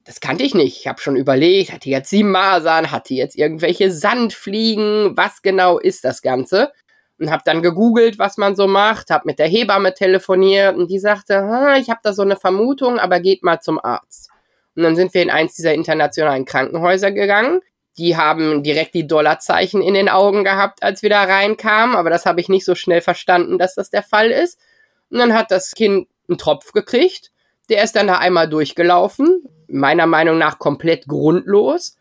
Das kannte ich nicht. Ich habe schon überlegt, hat die jetzt sieben Masern, hat die jetzt irgendwelche Sandfliegen, was genau ist das Ganze? und habe dann gegoogelt, was man so macht, habe mit der Hebamme telefoniert und die sagte, ich habe da so eine Vermutung, aber geht mal zum Arzt. Und dann sind wir in eins dieser internationalen Krankenhäuser gegangen. Die haben direkt die Dollarzeichen in den Augen gehabt, als wir da reinkamen, aber das habe ich nicht so schnell verstanden, dass das der Fall ist. Und dann hat das Kind einen Tropf gekriegt. Der ist dann da einmal durchgelaufen, meiner Meinung nach komplett grundlos.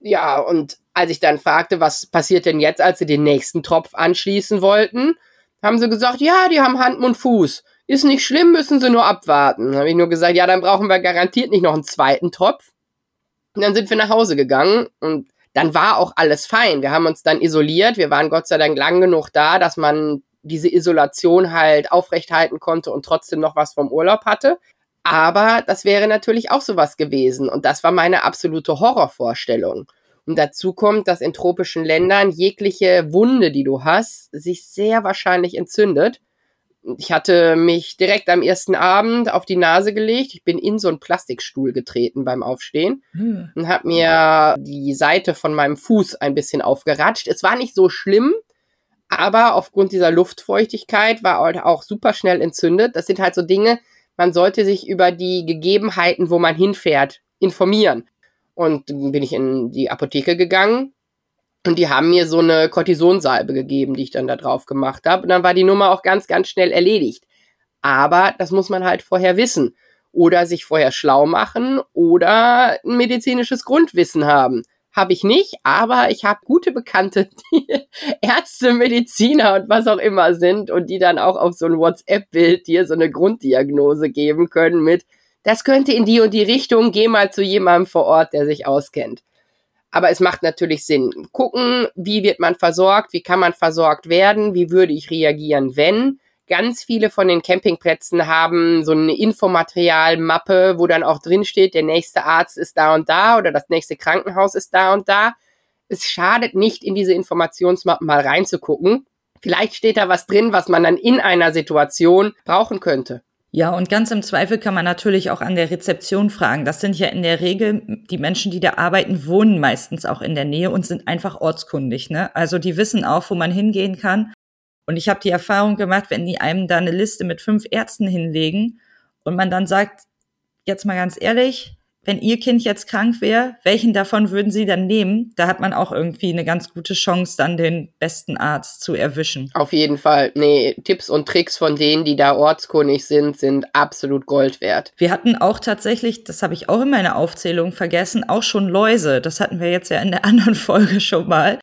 Ja, und als ich dann fragte, was passiert denn jetzt, als sie den nächsten Tropf anschließen wollten, haben sie gesagt, ja, die haben Hand und Fuß. Ist nicht schlimm, müssen sie nur abwarten. Dann habe ich nur gesagt, ja, dann brauchen wir garantiert nicht noch einen zweiten Tropf. Und dann sind wir nach Hause gegangen und dann war auch alles fein. Wir haben uns dann isoliert. Wir waren Gott sei Dank lang genug da, dass man diese Isolation halt aufrechthalten konnte und trotzdem noch was vom Urlaub hatte. Aber das wäre natürlich auch sowas gewesen. Und das war meine absolute Horrorvorstellung. Und dazu kommt, dass in tropischen Ländern jegliche Wunde, die du hast, sich sehr wahrscheinlich entzündet. Ich hatte mich direkt am ersten Abend auf die Nase gelegt. Ich bin in so einen Plastikstuhl getreten beim Aufstehen hm. und habe mir die Seite von meinem Fuß ein bisschen aufgeratscht. Es war nicht so schlimm, aber aufgrund dieser Luftfeuchtigkeit war halt auch super schnell entzündet. Das sind halt so Dinge, man sollte sich über die Gegebenheiten, wo man hinfährt, informieren. Und bin ich in die Apotheke gegangen und die haben mir so eine Cortisonsalbe gegeben, die ich dann da drauf gemacht habe. Und dann war die Nummer auch ganz, ganz schnell erledigt. Aber das muss man halt vorher wissen. Oder sich vorher schlau machen oder ein medizinisches Grundwissen haben. Habe ich nicht, aber ich habe gute Bekannte, [LAUGHS] die Ärzte, Mediziner und was auch immer sind und die dann auch auf so ein WhatsApp-Bild dir so eine Grunddiagnose geben können mit, das könnte in die und die Richtung, geh mal zu jemandem vor Ort, der sich auskennt. Aber es macht natürlich Sinn. Gucken, wie wird man versorgt, wie kann man versorgt werden, wie würde ich reagieren, wenn. Ganz viele von den Campingplätzen haben so eine Infomaterialmappe, wo dann auch drin steht, der nächste Arzt ist da und da oder das nächste Krankenhaus ist da und da. Es schadet nicht, in diese Informationsmappen mal reinzugucken. Vielleicht steht da was drin, was man dann in einer Situation brauchen könnte. Ja, und ganz im Zweifel kann man natürlich auch an der Rezeption fragen. Das sind ja in der Regel die Menschen, die da arbeiten, wohnen meistens auch in der Nähe und sind einfach ortskundig. Ne? Also die wissen auch, wo man hingehen kann. Und ich habe die Erfahrung gemacht, wenn die einem da eine Liste mit fünf Ärzten hinlegen und man dann sagt, jetzt mal ganz ehrlich, wenn Ihr Kind jetzt krank wäre, welchen davon würden Sie dann nehmen? Da hat man auch irgendwie eine ganz gute Chance, dann den besten Arzt zu erwischen. Auf jeden Fall. Nee, Tipps und Tricks von denen, die da ortskundig sind, sind absolut Gold wert. Wir hatten auch tatsächlich, das habe ich auch in meiner Aufzählung vergessen, auch schon Läuse. Das hatten wir jetzt ja in der [LAUGHS] anderen Folge schon mal.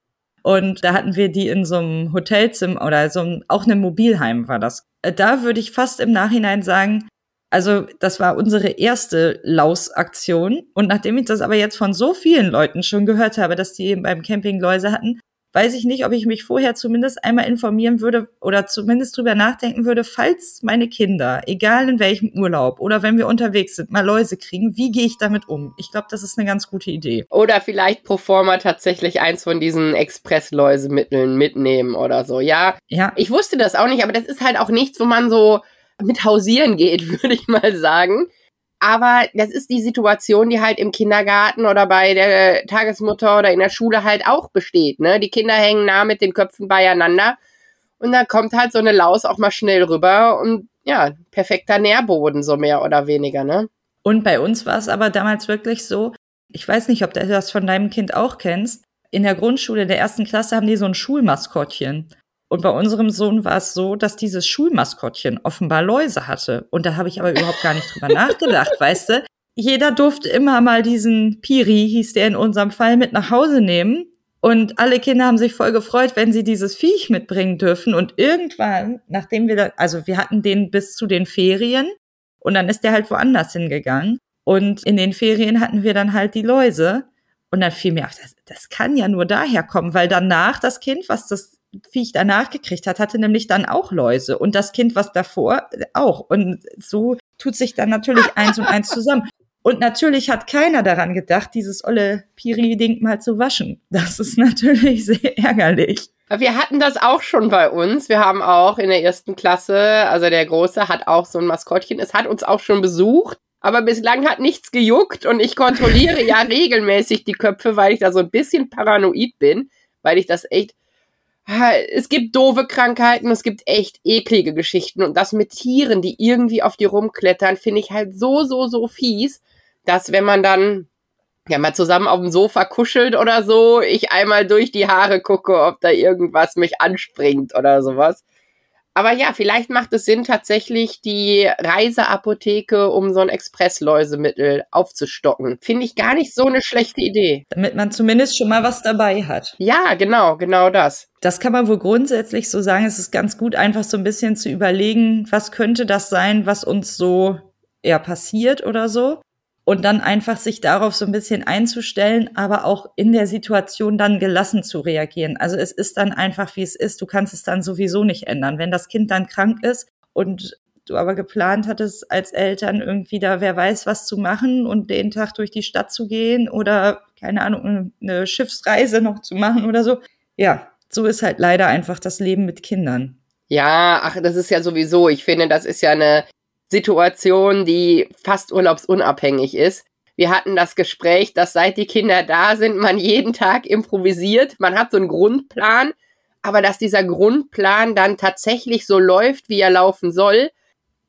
Und da hatten wir die in so einem Hotelzimmer oder so einem, auch einem Mobilheim war das. Äh, da würde ich fast im Nachhinein sagen, also das war unsere erste Lausaktion. Und nachdem ich das aber jetzt von so vielen Leuten schon gehört habe, dass die eben beim Camping Läuse hatten, weiß ich nicht, ob ich mich vorher zumindest einmal informieren würde oder zumindest drüber nachdenken würde, falls meine Kinder, egal in welchem Urlaub oder wenn wir unterwegs sind, mal Läuse kriegen, wie gehe ich damit um? Ich glaube, das ist eine ganz gute Idee. Oder vielleicht pro forma tatsächlich eins von diesen Express-Läusemitteln mitnehmen oder so. Ja, ja, ich wusste das auch nicht, aber das ist halt auch nichts, wo man so mit hausieren geht, [LAUGHS] würde ich mal sagen. Aber das ist die Situation, die halt im Kindergarten oder bei der Tagesmutter oder in der Schule halt auch besteht. Ne? Die Kinder hängen nah mit den Köpfen beieinander und da kommt halt so eine Laus auch mal schnell rüber und ja, perfekter Nährboden, so mehr oder weniger, ne? Und bei uns war es aber damals wirklich so, ich weiß nicht, ob du das von deinem Kind auch kennst. In der Grundschule der ersten Klasse haben die so ein Schulmaskottchen. Und bei unserem Sohn war es so, dass dieses Schulmaskottchen offenbar Läuse hatte. Und da habe ich aber überhaupt gar nicht drüber nachgedacht, [LAUGHS] weißt du? Jeder durfte immer mal diesen Piri, hieß der in unserem Fall, mit nach Hause nehmen. Und alle Kinder haben sich voll gefreut, wenn sie dieses Viech mitbringen dürfen. Und irgendwann, nachdem wir da, also wir hatten den bis zu den Ferien und dann ist der halt woanders hingegangen. Und in den Ferien hatten wir dann halt die Läuse. Und dann fiel mir auf, das, das kann ja nur daher kommen, weil danach das Kind, was das Viech danach gekriegt hat, hatte nämlich dann auch Läuse und das Kind, was davor, auch. Und so tut sich dann natürlich [LAUGHS] eins und eins zusammen. Und natürlich hat keiner daran gedacht, dieses olle Piri-Ding mal zu waschen. Das ist [LAUGHS] natürlich sehr ärgerlich. Wir hatten das auch schon bei uns. Wir haben auch in der ersten Klasse, also der Große hat auch so ein Maskottchen. Es hat uns auch schon besucht, aber bislang hat nichts gejuckt und ich kontrolliere ja [LAUGHS] regelmäßig die Köpfe, weil ich da so ein bisschen paranoid bin, weil ich das echt es gibt doofe Krankheiten, es gibt echt eklige Geschichten und das mit Tieren, die irgendwie auf die rumklettern, finde ich halt so, so, so fies, dass wenn man dann ja mal zusammen auf dem Sofa kuschelt oder so, ich einmal durch die Haare gucke, ob da irgendwas mich anspringt oder sowas. Aber ja, vielleicht macht es Sinn, tatsächlich die Reiseapotheke um so ein Expressläusemittel aufzustocken. Finde ich gar nicht so eine schlechte Idee. Damit man zumindest schon mal was dabei hat. Ja, genau, genau das. Das kann man wohl grundsätzlich so sagen. Es ist ganz gut, einfach so ein bisschen zu überlegen, was könnte das sein, was uns so eher passiert oder so. Und dann einfach sich darauf so ein bisschen einzustellen, aber auch in der Situation dann gelassen zu reagieren. Also es ist dann einfach, wie es ist. Du kannst es dann sowieso nicht ändern. Wenn das Kind dann krank ist und du aber geplant hattest, als Eltern irgendwie da wer weiß was zu machen und den Tag durch die Stadt zu gehen oder keine Ahnung, eine Schiffsreise noch zu machen oder so. Ja, so ist halt leider einfach das Leben mit Kindern. Ja, ach, das ist ja sowieso, ich finde, das ist ja eine Situation, die fast urlaubsunabhängig ist. Wir hatten das Gespräch, dass seit die Kinder da sind, man jeden Tag improvisiert. Man hat so einen Grundplan, aber dass dieser Grundplan dann tatsächlich so läuft, wie er laufen soll,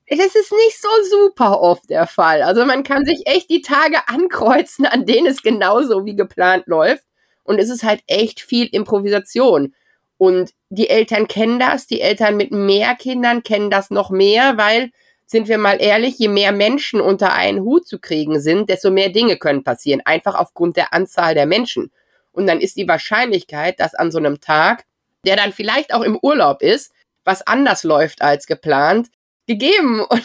das ist nicht so super oft der Fall. Also man kann sich echt die Tage ankreuzen, an denen es genauso wie geplant läuft. Und es ist halt echt viel Improvisation. Und die Eltern kennen das, die Eltern mit mehr Kindern kennen das noch mehr, weil, sind wir mal ehrlich, je mehr Menschen unter einen Hut zu kriegen sind, desto mehr Dinge können passieren, einfach aufgrund der Anzahl der Menschen. Und dann ist die Wahrscheinlichkeit, dass an so einem Tag, der dann vielleicht auch im Urlaub ist, was anders läuft als geplant, gegeben. [LAUGHS] Und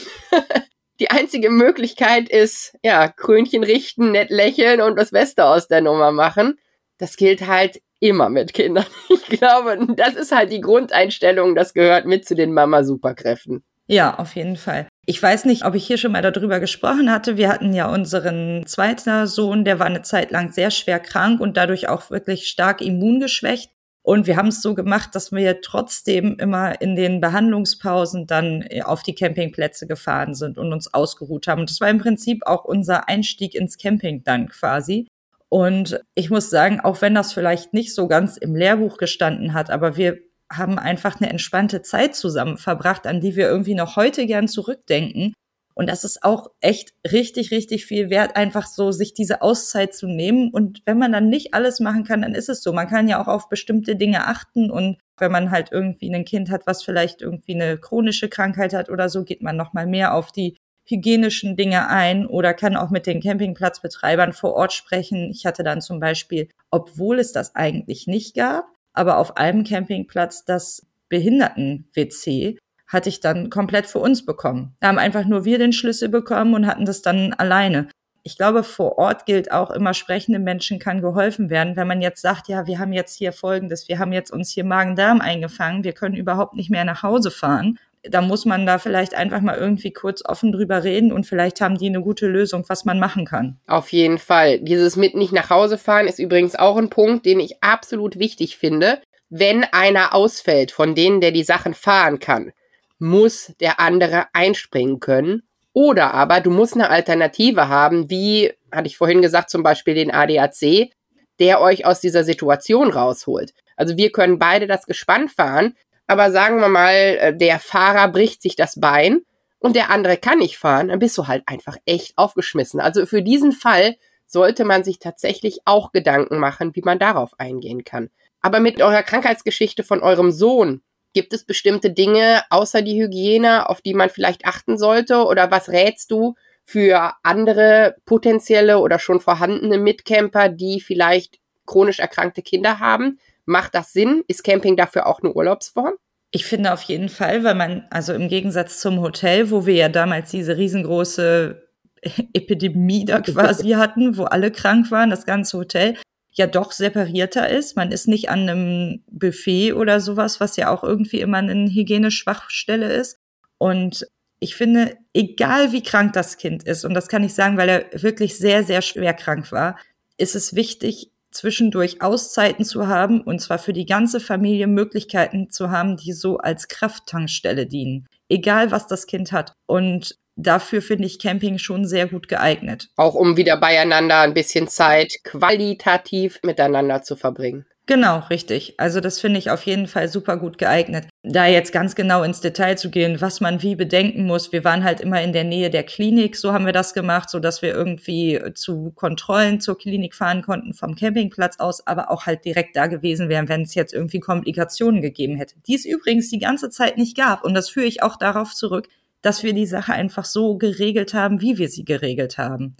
die einzige Möglichkeit ist, ja, Krönchen richten, nett lächeln und das Beste aus der Nummer machen. Das gilt halt immer mit Kindern. [LAUGHS] Ich glaube, das ist halt die Grundeinstellung, das gehört mit zu den Mama-Superkräften. Ja, auf jeden Fall. Ich weiß nicht, ob ich hier schon mal darüber gesprochen hatte. Wir hatten ja unseren zweiten Sohn, der war eine Zeit lang sehr schwer krank und dadurch auch wirklich stark immungeschwächt. Und wir haben es so gemacht, dass wir trotzdem immer in den Behandlungspausen dann äh, auf die Campingplätze gefahren sind und uns ausgeruht haben. Und das war im Prinzip auch unser Einstieg ins Camping dann quasi. Und ich muss sagen, auch wenn das vielleicht nicht so ganz im Lehrbuch gestanden hat, aber wir haben einfach eine entspannte Zeit zusammen verbracht, an die wir irgendwie noch heute gern zurückdenken. Und das ist auch echt richtig, richtig viel wert, einfach so sich diese Auszeit zu nehmen. Und wenn man dann nicht alles machen kann, dann ist es so. Man kann ja auch auf bestimmte Dinge achten. Und wenn man halt irgendwie ein Kind hat, was vielleicht irgendwie eine chronische Krankheit hat oder so, geht man nochmal mehr auf die hygienischen Dinge ein oder kann auch mit den Campingplatzbetreibern vor Ort sprechen. Ich hatte dann zum Beispiel, obwohl es das eigentlich nicht gab, aber auf einem Campingplatz das Behinderten-WC hatte ich dann komplett für uns bekommen. Da haben einfach nur wir den Schlüssel bekommen und hatten das dann alleine. Ich glaube, vor Ort gilt auch immer, sprechende Menschen kann geholfen werden. Wenn man jetzt sagt, ja, wir haben jetzt hier Folgendes, wir haben jetzt uns hier Magen-Darm eingefangen, wir können überhaupt nicht mehr nach Hause fahren. Da muss man da vielleicht einfach mal irgendwie kurz offen drüber reden und vielleicht haben die eine gute Lösung, was man machen kann. Auf jeden Fall. Dieses mit nicht nach Hause fahren ist übrigens auch ein Punkt, den ich absolut wichtig finde. Wenn einer ausfällt von denen, der die Sachen fahren kann, muss der andere einspringen können. Oder aber du musst eine Alternative haben, wie, hatte ich vorhin gesagt, zum Beispiel den ADAC, der euch aus dieser Situation rausholt. Also wir können beide das Gespann fahren, aber sagen wir mal, äh, der Fahrer bricht sich das Bein und der andere kann nicht fahren, dann bist du halt einfach echt aufgeschmissen. Also für diesen Fall sollte man sich tatsächlich auch Gedanken machen, wie man darauf eingehen kann. Aber mit eurer Krankheitsgeschichte von eurem Sohn, Gibt es bestimmte Dinge außer die Hygiene, auf die man vielleicht achten sollte? Oder was rätst du für andere potenzielle oder schon vorhandene Mitcamper, die vielleicht chronisch erkrankte Kinder haben? Macht das Sinn? Ist Camping dafür auch eine Urlaubsform? Ich finde auf jeden Fall, weil man, also im Gegensatz zum Hotel, wo wir ja damals diese riesengroße [LAUGHS] Epidemie da [LAUGHS] quasi hatten, wo alle krank waren, das ganze Hotel, ja doch separierter ist. Man ist nicht an einem Buffet oder sowas, was ja auch irgendwie immer eine Hygieneschwachstelle ist. Und ich finde, egal wie krank das Kind ist, und das kann ich sagen, weil er wirklich sehr, sehr schwer krank war, ist es wichtig, zwischendurch Auszeiten zu haben und zwar für die ganze Familie Möglichkeiten zu haben, die so als Krafttankstelle dienen. Egal was das Kind hat. Und dafür finde ich Camping schon sehr gut geeignet. Auch um wieder beieinander ein bisschen Zeit qualitativ miteinander zu verbringen. Genau, richtig. Also das finde ich auf jeden Fall super gut geeignet. Da jetzt ganz genau ins Detail zu gehen, was man wie bedenken muss. Wir waren halt immer in der Nähe der Klinik, so haben wir das gemacht, so dass wir irgendwie zu Kontrollen zur Klinik fahren konnten vom Campingplatz aus, aber auch halt direkt da gewesen wären, wenn es jetzt irgendwie Komplikationen gegeben hätte. Die es übrigens die ganze Zeit nicht gab. Und das führe ich auch darauf zurück, dass wir die Sache einfach so geregelt haben, wie wir sie geregelt haben.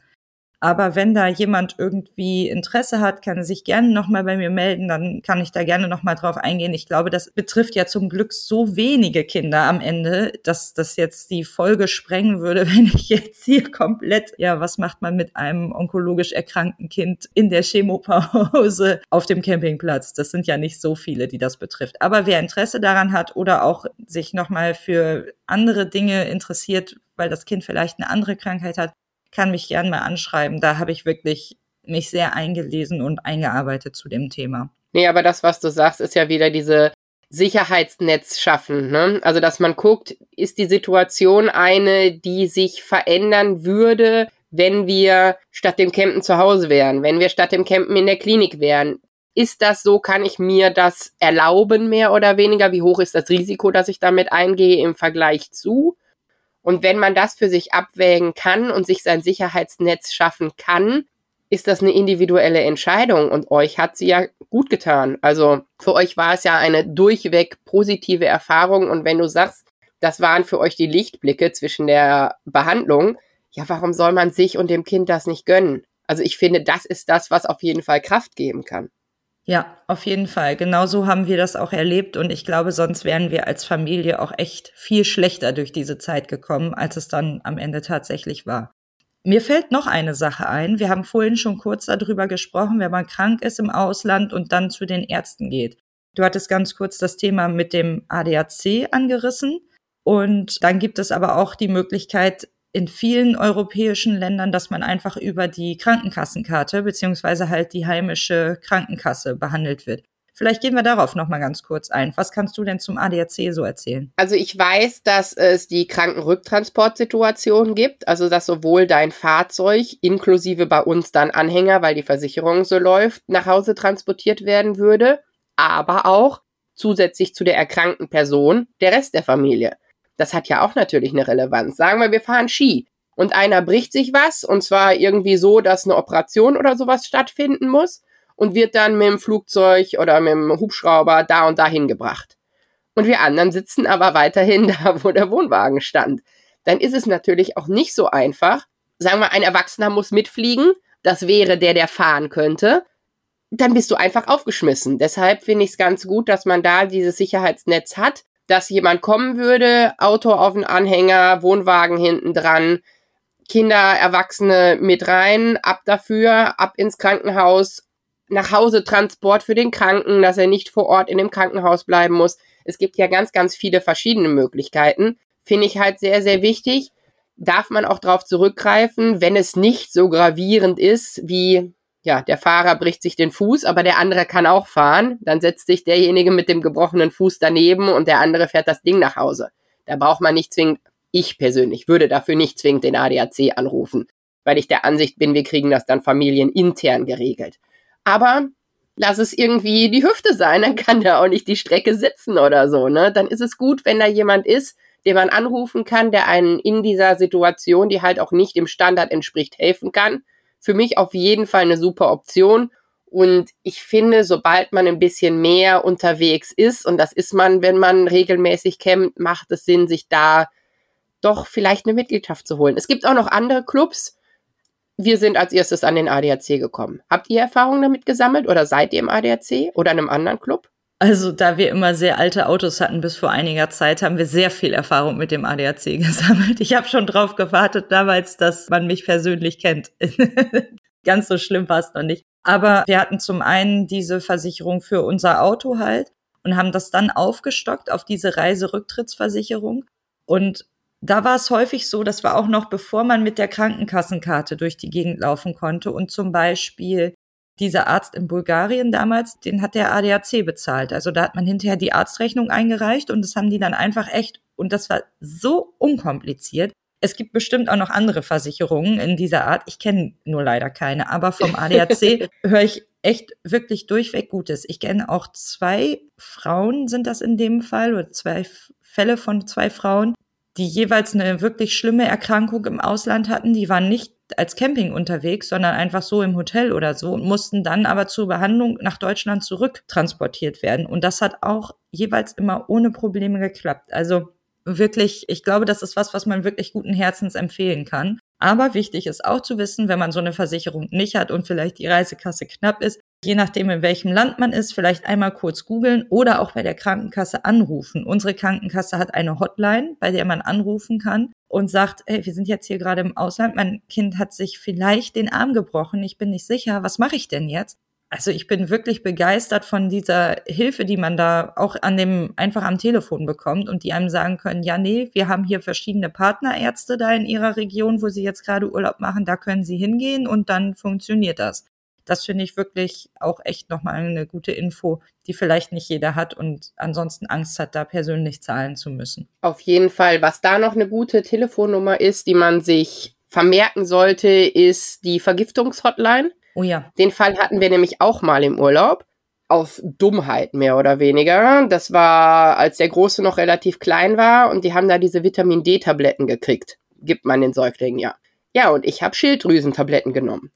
Aber wenn da jemand irgendwie Interesse hat, kann er sich gerne nochmal bei mir melden, dann kann ich da gerne nochmal drauf eingehen. Ich glaube, das betrifft ja zum Glück so wenige Kinder am Ende, dass das jetzt die Folge sprengen würde, [LAUGHS] wenn ich jetzt hier komplett, ja, was macht man mit einem onkologisch erkrankten Kind in der Chemopause auf dem Campingplatz? Das sind ja nicht so viele, die das betrifft. Aber wer Interesse daran hat oder auch sich nochmal für andere Dinge interessiert, weil das Kind vielleicht eine andere Krankheit hat, kann mich gern mal anschreiben. Da habe ich wirklich mich sehr eingelesen und eingearbeitet zu dem Thema. Nee, aber das, was du sagst, ist ja wieder diese Sicherheitsnetz schaffen. Ne? Also, dass man guckt, ist die Situation eine, die sich verändern würde, wenn wir statt dem Campen zu Hause wären, wenn wir statt dem Campen in der Klinik wären. Ist das so? Kann ich mir das erlauben, mehr oder weniger? Wie hoch ist das Risiko, dass ich damit eingehe im Vergleich zu? Und wenn man das für sich abwägen kann und sich sein Sicherheitsnetz schaffen kann, ist das eine individuelle Entscheidung und euch hat sie ja gut getan. Also für euch war es ja eine durchweg positive Erfahrung und wenn du sagst, das waren für euch die Lichtblicke zwischen der Behandlung, ja, warum soll man sich und dem Kind das nicht gönnen? Also ich finde, das ist das, was auf jeden Fall Kraft geben kann. Ja, auf jeden Fall. Genauso haben wir das auch erlebt und ich glaube, sonst wären wir als Familie auch echt viel schlechter durch diese Zeit gekommen, als es dann am Ende tatsächlich war. Mir fällt noch eine Sache ein. Wir haben vorhin schon kurz darüber gesprochen, wenn man krank ist im Ausland und dann zu den Ärzten geht. Du hattest ganz kurz das Thema mit dem ADAC angerissen. Und dann gibt es aber auch die Möglichkeit, in vielen europäischen Ländern, dass man einfach über die Krankenkassenkarte beziehungsweise halt die heimische Krankenkasse behandelt wird. Vielleicht gehen wir darauf noch mal ganz kurz ein. Was kannst du denn zum ADAC so erzählen? Also ich weiß, dass es die Krankenrücktransportsituation gibt, also dass sowohl dein Fahrzeug inklusive bei uns dann Anhänger, weil die Versicherung so läuft, nach Hause transportiert werden würde, aber auch zusätzlich zu der erkrankten Person der Rest der Familie. Das hat ja auch natürlich eine Relevanz. Sagen wir, wir fahren Ski und einer bricht sich was und zwar irgendwie so, dass eine Operation oder sowas stattfinden muss und wird dann mit dem Flugzeug oder mit dem Hubschrauber da und dahin gebracht. Und wir anderen sitzen aber weiterhin [LAUGHS] da, wo der Wohnwagen stand. Dann ist es natürlich auch nicht so einfach. Sagen wir, ein Erwachsener muss mitfliegen. Das wäre der, der fahren könnte. Dann bist du einfach aufgeschmissen. Deshalb finde ich es ganz gut, dass man da dieses Sicherheitsnetz hat, dass jemand kommen würde, Auto auf den Anhänger, Wohnwagen hinten dran, Kinder, Erwachsene mit rein, ab dafür, ab ins Krankenhaus, nach Hause Transport für den Kranken, dass er nicht vor Ort in dem Krankenhaus bleiben muss. Es gibt ja ganz, ganz viele verschiedene Möglichkeiten. Finde ich halt sehr, sehr wichtig. Darf man auch darauf zurückgreifen, wenn es nicht so gravierend ist wie ja, der Fahrer bricht sich den Fuß, aber der andere kann auch fahren. Dann setzt sich derjenige mit dem gebrochenen Fuß daneben und der andere fährt das Ding nach Hause. Da braucht man nicht zwingend, ich persönlich würde dafür nicht zwingend den ADAC anrufen, weil ich der Ansicht bin, wir kriegen das dann familienintern geregelt. Aber lass es irgendwie die Hüfte sein, dann kann der auch nicht die Strecke sitzen oder so, ne? Dann ist es gut, wenn da jemand ist, den man anrufen kann, der einen in dieser Situation, die halt auch nicht dem Standard entspricht, helfen kann für mich auf jeden Fall eine super Option. Und ich finde, sobald man ein bisschen mehr unterwegs ist, und das ist man, wenn man regelmäßig campt, macht es Sinn, sich da doch vielleicht eine Mitgliedschaft zu holen. Es gibt auch noch andere Clubs. Wir sind als erstes an den ADAC gekommen. Habt ihr Erfahrungen damit gesammelt oder seid ihr im ADAC oder in einem anderen Club? Also, da wir immer sehr alte Autos hatten bis vor einiger Zeit, haben wir sehr viel Erfahrung mit dem ADAC [LAUGHS] gesammelt. Ich habe schon drauf gewartet damals, dass man mich persönlich kennt. [LAUGHS] Ganz so schlimm war es noch nicht. Aber wir hatten zum einen diese Versicherung für unser Auto halt und haben das dann aufgestockt auf diese Reiserücktrittsversicherung. Und da war es häufig so, das war auch noch bevor man mit der Krankenkassenkarte durch die Gegend laufen konnte und zum Beispiel dieser Arzt in Bulgarien damals, den hat der ADAC bezahlt. Also da hat man hinterher die Arztrechnung eingereicht und das haben die dann einfach echt, und das war so unkompliziert. Es gibt bestimmt auch noch andere Versicherungen in dieser Art. Ich kenne nur leider keine, aber vom ADAC [LAUGHS] höre ich echt wirklich durchweg Gutes. Ich kenne auch zwei Frauen, sind das in dem Fall, oder zwei Fälle von zwei Frauen, die jeweils eine wirklich schlimme Erkrankung im Ausland hatten. Die waren nicht als Camping unterwegs, sondern einfach so im Hotel oder so und mussten dann aber zur Behandlung nach Deutschland zurück transportiert werden. Und das hat auch jeweils immer ohne Probleme geklappt. Also wirklich, ich glaube, das ist was, was man wirklich guten Herzens empfehlen kann. Aber wichtig ist auch zu wissen, wenn man so eine Versicherung nicht hat und vielleicht die Reisekasse knapp ist, je nachdem in welchem Land man ist, vielleicht einmal kurz googeln oder auch bei der Krankenkasse anrufen. Unsere Krankenkasse hat eine Hotline, bei der man anrufen kann und sagt, hey, wir sind jetzt hier gerade im Ausland, mein Kind hat sich vielleicht den Arm gebrochen, ich bin nicht sicher, was mache ich denn jetzt? Also ich bin wirklich begeistert von dieser Hilfe, die man da auch an dem einfach am Telefon bekommt und die einem sagen können, ja, nee, wir haben hier verschiedene Partnerärzte da in ihrer Region, wo sie jetzt gerade Urlaub machen, da können sie hingehen und dann funktioniert das. Das finde ich wirklich auch echt nochmal eine gute Info, die vielleicht nicht jeder hat und ansonsten Angst hat, da persönlich zahlen zu müssen. Auf jeden Fall. Was da noch eine gute Telefonnummer ist, die man sich vermerken sollte, ist die Vergiftungshotline. Oh ja. Den Fall hatten wir nämlich auch mal im Urlaub. Aus Dummheit mehr oder weniger. Das war, als der Große noch relativ klein war und die haben da diese Vitamin D-Tabletten gekriegt. Gibt man den Säuglingen ja. Ja, und ich habe Schilddrüsentabletten genommen.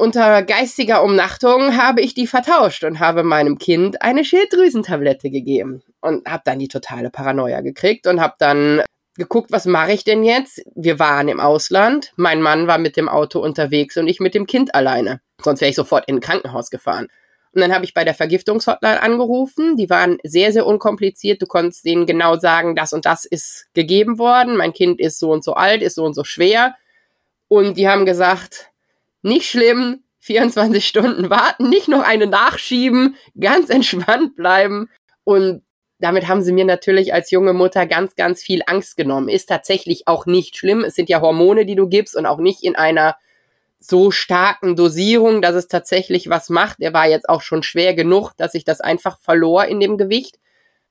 Unter geistiger Umnachtung habe ich die vertauscht und habe meinem Kind eine Schilddrüsentablette gegeben und habe dann die totale Paranoia gekriegt und habe dann geguckt, was mache ich denn jetzt? Wir waren im Ausland, mein Mann war mit dem Auto unterwegs und ich mit dem Kind alleine. Sonst wäre ich sofort in ein Krankenhaus gefahren. Und dann habe ich bei der Vergiftungshotline angerufen. Die waren sehr, sehr unkompliziert. Du konntest denen genau sagen, das und das ist gegeben worden. Mein Kind ist so und so alt, ist so und so schwer. Und die haben gesagt, nicht schlimm, 24 Stunden warten, nicht noch eine nachschieben, ganz entspannt bleiben. Und damit haben sie mir natürlich als junge Mutter ganz, ganz viel Angst genommen. Ist tatsächlich auch nicht schlimm. Es sind ja Hormone, die du gibst und auch nicht in einer so starken Dosierung, dass es tatsächlich was macht. Er war jetzt auch schon schwer genug, dass ich das einfach verlor in dem Gewicht.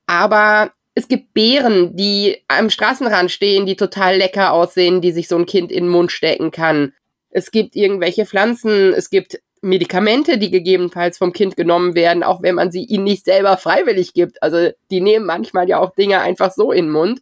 Aber es gibt Beeren, die am Straßenrand stehen, die total lecker aussehen, die sich so ein Kind in den Mund stecken kann. Es gibt irgendwelche Pflanzen, es gibt Medikamente, die gegebenenfalls vom Kind genommen werden, auch wenn man sie ihnen nicht selber freiwillig gibt. Also die nehmen manchmal ja auch Dinge einfach so in den Mund.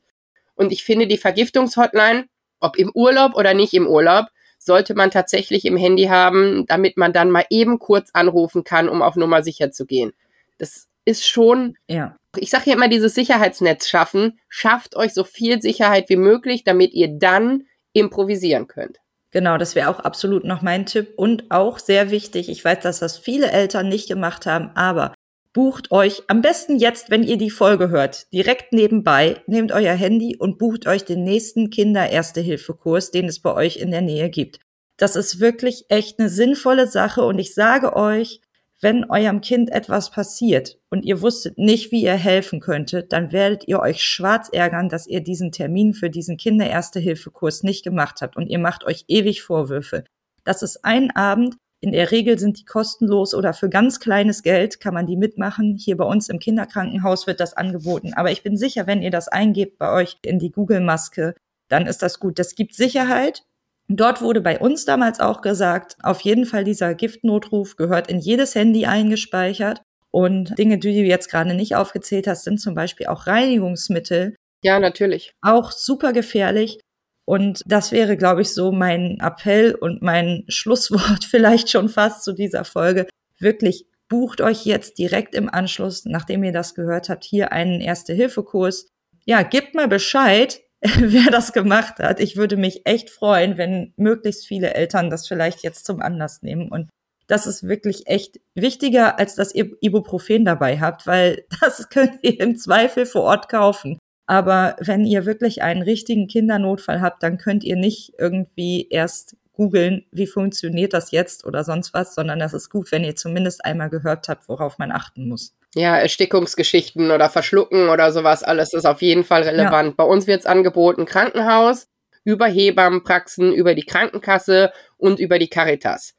Und ich finde, die Vergiftungshotline, ob im Urlaub oder nicht im Urlaub, sollte man tatsächlich im Handy haben, damit man dann mal eben kurz anrufen kann, um auf Nummer sicher zu gehen. Das ist schon, ja. ich sage ja immer, dieses Sicherheitsnetz schaffen, schafft euch so viel Sicherheit wie möglich, damit ihr dann improvisieren könnt. Genau, das wäre auch absolut noch mein Tipp und auch sehr wichtig. Ich weiß, dass das viele Eltern nicht gemacht haben, aber bucht euch am besten jetzt, wenn ihr die Folge hört, direkt nebenbei, nehmt euer Handy und bucht euch den nächsten Kinder-Erste-Hilfe-Kurs, den es bei euch in der Nähe gibt. Das ist wirklich echt eine sinnvolle Sache und ich sage euch, wenn eurem Kind etwas passiert und ihr wusstet nicht, wie ihr helfen könntet, dann werdet ihr euch schwarz ärgern, dass ihr diesen Termin für diesen Kinder-Erste-Hilfe-Kurs nicht gemacht habt und ihr macht euch ewig Vorwürfe. Das ist ein Abend. In der Regel sind die kostenlos oder für ganz kleines Geld kann man die mitmachen. Hier bei uns im Kinderkrankenhaus wird das angeboten. Aber ich bin sicher, wenn ihr das eingebt bei euch in die Google-Maske, dann ist das gut. Das gibt Sicherheit Dort wurde bei uns damals auch gesagt, auf jeden Fall dieser Giftnotruf gehört in jedes Handy eingespeichert. Und Dinge, die du jetzt gerade nicht aufgezählt hast, sind zum Beispiel auch Reinigungsmittel. Ja, natürlich. Auch super gefährlich. Und das wäre, glaube ich, so mein Appell und mein [LAUGHS] Schlusswort vielleicht schon fast zu dieser Folge. Wirklich bucht euch jetzt direkt im Anschluss, nachdem ihr das gehört habt, hier einen Erste-Hilfe-Kurs. Ja, gebt mal Bescheid, [LAUGHS] wer das gemacht hat. Ich würde mich echt freuen, wenn möglichst viele Eltern das vielleicht jetzt zum Anlass nehmen. Und das ist wirklich echt wichtiger, als dass ihr Ibuprofen dabei habt, weil [LAUGHS] das könnt ihr im Zweifel vor Ort kaufen. Aber wenn ihr wirklich einen richtigen Kindernotfall habt, dann könnt ihr nicht irgendwie erst googeln, wie funktioniert das jetzt oder sonst was, sondern das ist gut, wenn ihr zumindest einmal gehört habt, worauf man achten muss. Ja, Erstickungsgeschichten oder Verschlucken oder sowas, alles ist auf jeden Fall relevant. Ja. Bei uns wird es angeboten Krankenhaus, über Hebammenpraxen, über die Krankenkasse und über die Caritas.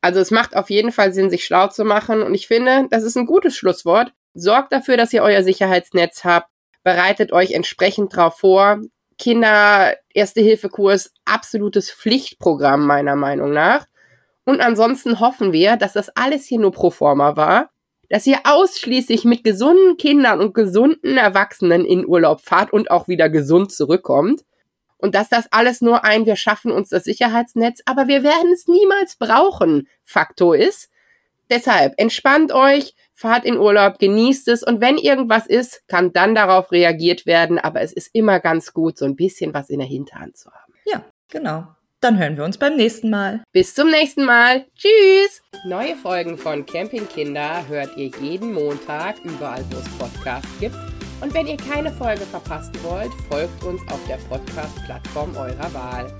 Also es macht auf jeden Fall Sinn, sich schlau zu machen und ich finde, das ist ein gutes Schlusswort. Sorgt dafür, dass ihr euer Sicherheitsnetz habt, bereitet euch entsprechend drauf vor. Kinder Erste-Hilfe-Kurs, absolutes Pflichtprogramm meiner Meinung nach. Und ansonsten hoffen wir, dass das alles hier nur pro forma war, dass ihr ausschließlich mit gesunden Kindern und gesunden Erwachsenen in Urlaub fahrt und auch wieder gesund zurückkommt. Und dass das alles nur ein, wir schaffen uns das Sicherheitsnetz, aber wir werden es niemals brauchen, Faktor ist. Deshalb entspannt euch, fahrt in Urlaub, genießt es und wenn irgendwas ist, kann dann darauf reagiert werden, aber es ist immer ganz gut, so ein bisschen was in der Hinterhand zu haben. Ja, genau. Dann hören wir uns beim nächsten Mal. Bis zum nächsten Mal. Tschüss. Neue Folgen von Campingkinder hört ihr jeden Montag überall, wo es Podcasts gibt. Und wenn ihr keine Folge verpassen wollt, folgt uns auf der Podcast-Plattform eurer Wahl.